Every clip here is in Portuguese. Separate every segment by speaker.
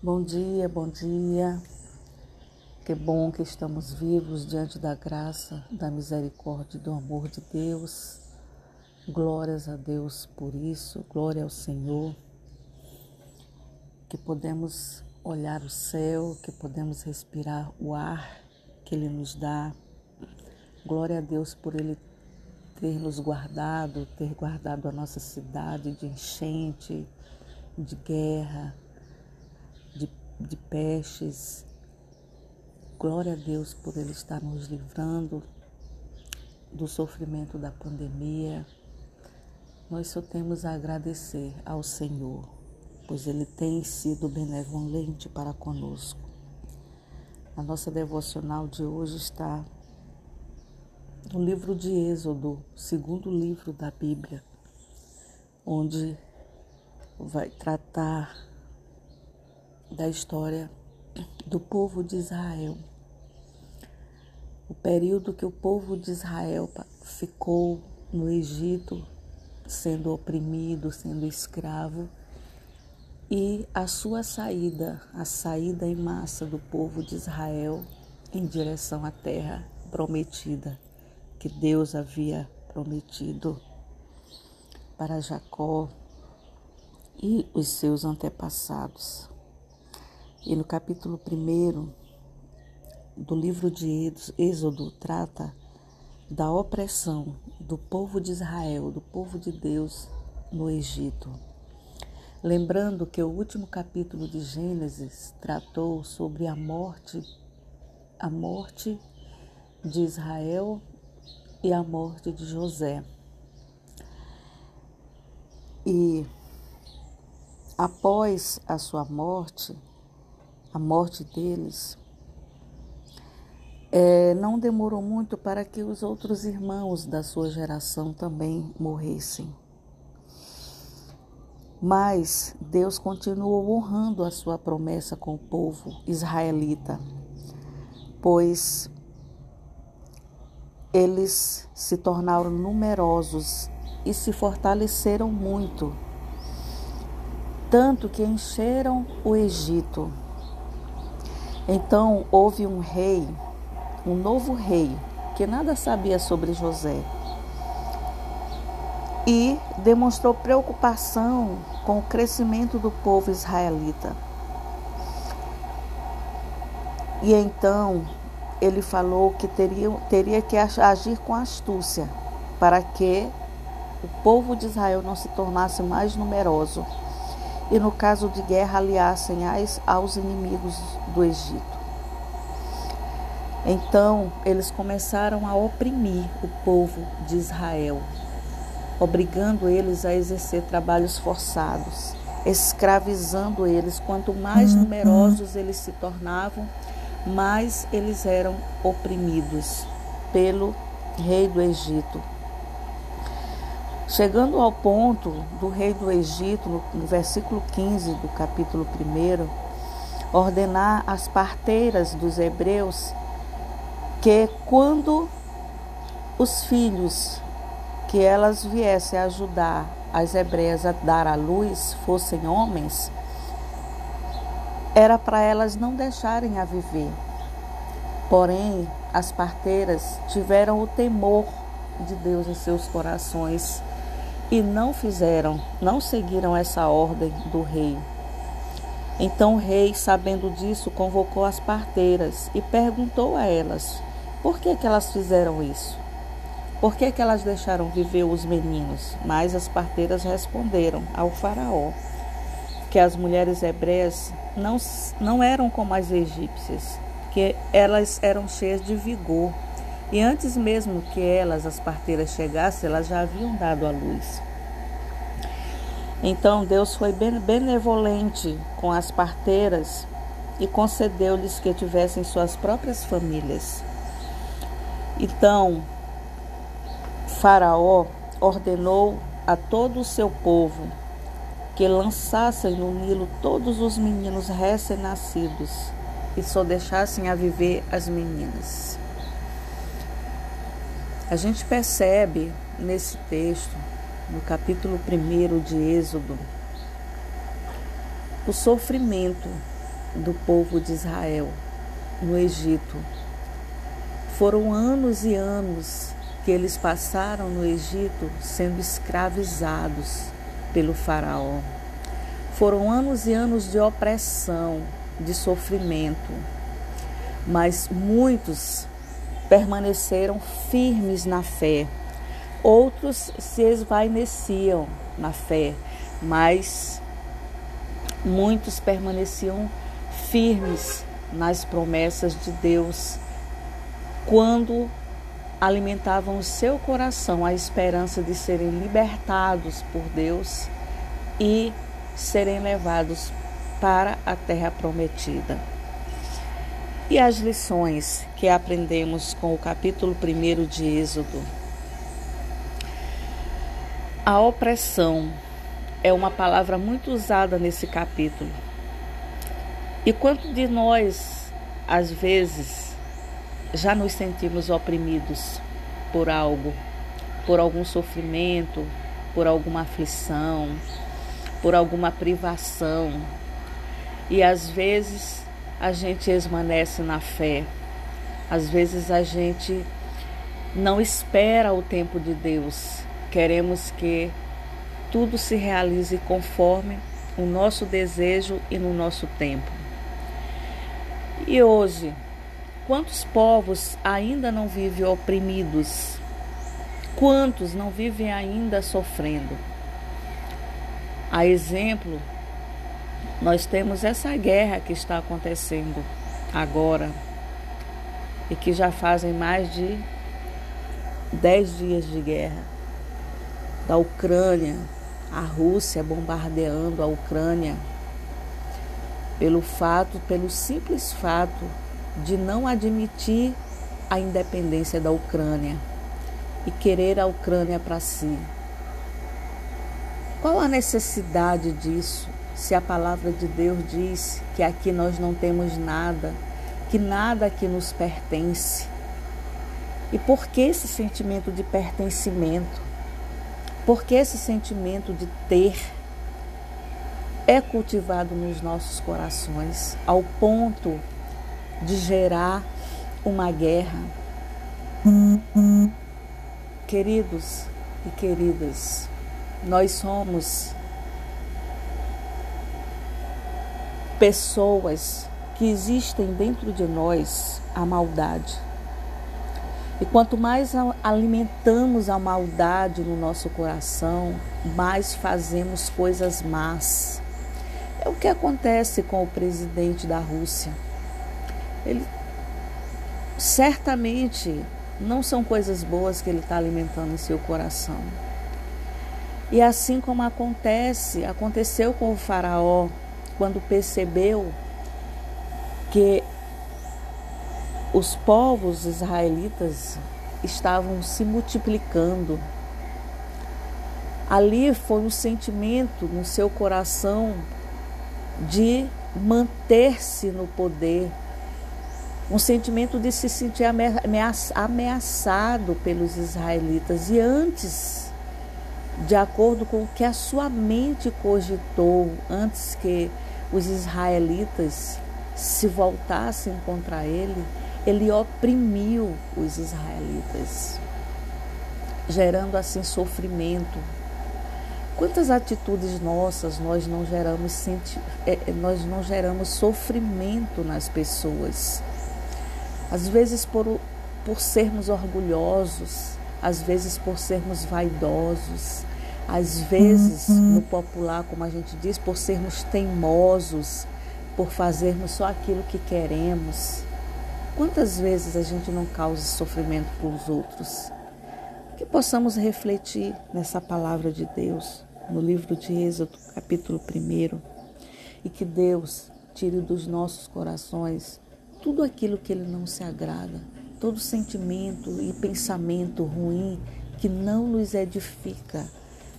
Speaker 1: Bom dia, bom dia. Que bom que estamos vivos diante da graça, da misericórdia e do amor de Deus. Glórias a Deus por isso, glória ao Senhor. Que podemos olhar o céu, que podemos respirar o ar que Ele nos dá. Glória a Deus por Ele ter nos guardado, ter guardado a nossa cidade de enchente, de guerra, de, pestes. Glória a Deus por Ele estar nos livrando do sofrimento da pandemia. Nós só temos a agradecer ao Senhor, pois Ele tem sido benevolente para conosco. A nossa devocional de hoje está no livro de Êxodo, segundo livro da Bíblia, onde vai tratar da história do povo de Israel. O período que o povo de Israel ficou no Egito, sendo oprimido, sendo escravo, e a sua saída, a saída em massa do povo de Israel em direção à terra prometida, que Deus havia prometido para Jacó e os seus antepassados. E no capítulo 1 do livro de Êxodo trata da opressão do povo de Israel, do povo de Deus no Egito. Lembrando que o último capítulo de Gênesis tratou sobre a morte, a morte de Israel e a morte de José. E após a sua morte, a morte deles, é, não demorou muito para que os outros irmãos da sua geração também morressem. Mas Deus continuou honrando a sua promessa com o povo israelita, pois eles se tornaram numerosos e se fortaleceram muito, tanto que encheram o Egito. Então houve um rei, um novo rei, que nada sabia sobre José e demonstrou preocupação com o crescimento do povo israelita. E então ele falou que teria, teria que agir com astúcia para que o povo de Israel não se tornasse mais numeroso e, no caso de guerra, aliassem aos inimigos do Egito. Então, eles começaram a oprimir o povo de Israel, obrigando eles a exercer trabalhos forçados, escravizando eles. Quanto mais uhum. numerosos eles se tornavam, mais eles eram oprimidos pelo rei do Egito. Chegando ao ponto do rei do Egito, no, no versículo 15 do capítulo 1, ordenar às parteiras dos hebreus que quando os filhos que elas viessem ajudar as hebreias a dar à luz fossem homens, era para elas não deixarem a viver. Porém, as parteiras tiveram o temor de Deus em seus corações e não fizeram, não seguiram essa ordem do rei. Então o rei, sabendo disso, convocou as parteiras e perguntou a elas: por que, que elas fizeram isso? Por que, que elas deixaram viver os meninos? Mas as parteiras responderam ao faraó que as mulheres hebreias não, não eram como as egípcias, que elas eram cheias de vigor. E antes mesmo que elas, as parteiras, chegassem, elas já haviam dado a luz. Então Deus foi benevolente com as parteiras e concedeu-lhes que tivessem suas próprias famílias. Então, Faraó ordenou a todo o seu povo que lançassem no Nilo todos os meninos recém-nascidos e só deixassem a viver as meninas. A gente percebe nesse texto, no capítulo 1 de Êxodo, o sofrimento do povo de Israel no Egito. Foram anos e anos que eles passaram no Egito sendo escravizados pelo Faraó. Foram anos e anos de opressão, de sofrimento, mas muitos permaneceram firmes na fé. Outros se esvaineciam na fé, mas muitos permaneciam firmes nas promessas de Deus quando alimentavam o seu coração a esperança de serem libertados por Deus e serem levados para a terra prometida. E as lições que aprendemos com o capítulo 1 de Êxodo. A opressão é uma palavra muito usada nesse capítulo. E quanto de nós, às vezes, já nos sentimos oprimidos por algo, por algum sofrimento, por alguma aflição, por alguma privação. E às vezes a gente esmanece na fé, às vezes a gente não espera o tempo de Deus, queremos que tudo se realize conforme o nosso desejo e no nosso tempo. E hoje, quantos povos ainda não vivem oprimidos? Quantos não vivem ainda sofrendo? A exemplo, nós temos essa guerra que está acontecendo agora e que já fazem mais de dez dias de guerra da Ucrânia, a Rússia bombardeando a Ucrânia pelo fato, pelo simples fato de não admitir a independência da Ucrânia e querer a Ucrânia para si. Qual a necessidade disso? Se a palavra de Deus diz que aqui nós não temos nada, que nada aqui nos pertence. E por que esse sentimento de pertencimento? Por que esse sentimento de ter é cultivado nos nossos corações ao ponto de gerar uma guerra? Queridos e queridas, nós somos pessoas que existem dentro de nós a maldade. E quanto mais alimentamos a maldade no nosso coração, mais fazemos coisas más. É o que acontece com o presidente da Rússia. Ele certamente não são coisas boas que ele está alimentando em seu coração. E assim como acontece, aconteceu com o faraó, quando percebeu que os povos israelitas estavam se multiplicando. Ali foi um sentimento no seu coração de manter-se no poder, um sentimento de se sentir ameaçado pelos israelitas. E antes de acordo com o que a sua mente cogitou antes que os israelitas se voltassem contra ele, ele oprimiu os israelitas, gerando assim sofrimento. Quantas atitudes nossas nós não geramos senti é, é, nós não geramos sofrimento nas pessoas? Às vezes por, por sermos orgulhosos, às vezes por sermos vaidosos, às vezes, uhum. no popular, como a gente diz, por sermos teimosos, por fazermos só aquilo que queremos. Quantas vezes a gente não causa sofrimento para os outros? Que possamos refletir nessa palavra de Deus, no livro de Êxodo, capítulo 1, e que Deus tire dos nossos corações tudo aquilo que Ele não se agrada, todo sentimento e pensamento ruim que não nos edifica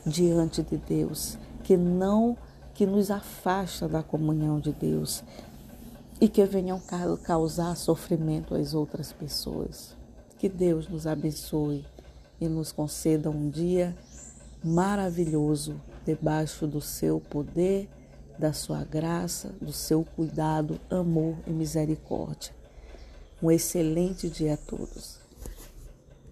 Speaker 1: diante de Deus, que não que nos afasta da comunhão de Deus e que venham causar sofrimento às outras pessoas. Que Deus nos abençoe e nos conceda um dia maravilhoso debaixo do seu poder da sua graça, do seu cuidado, amor e misericórdia. Um excelente dia a todos.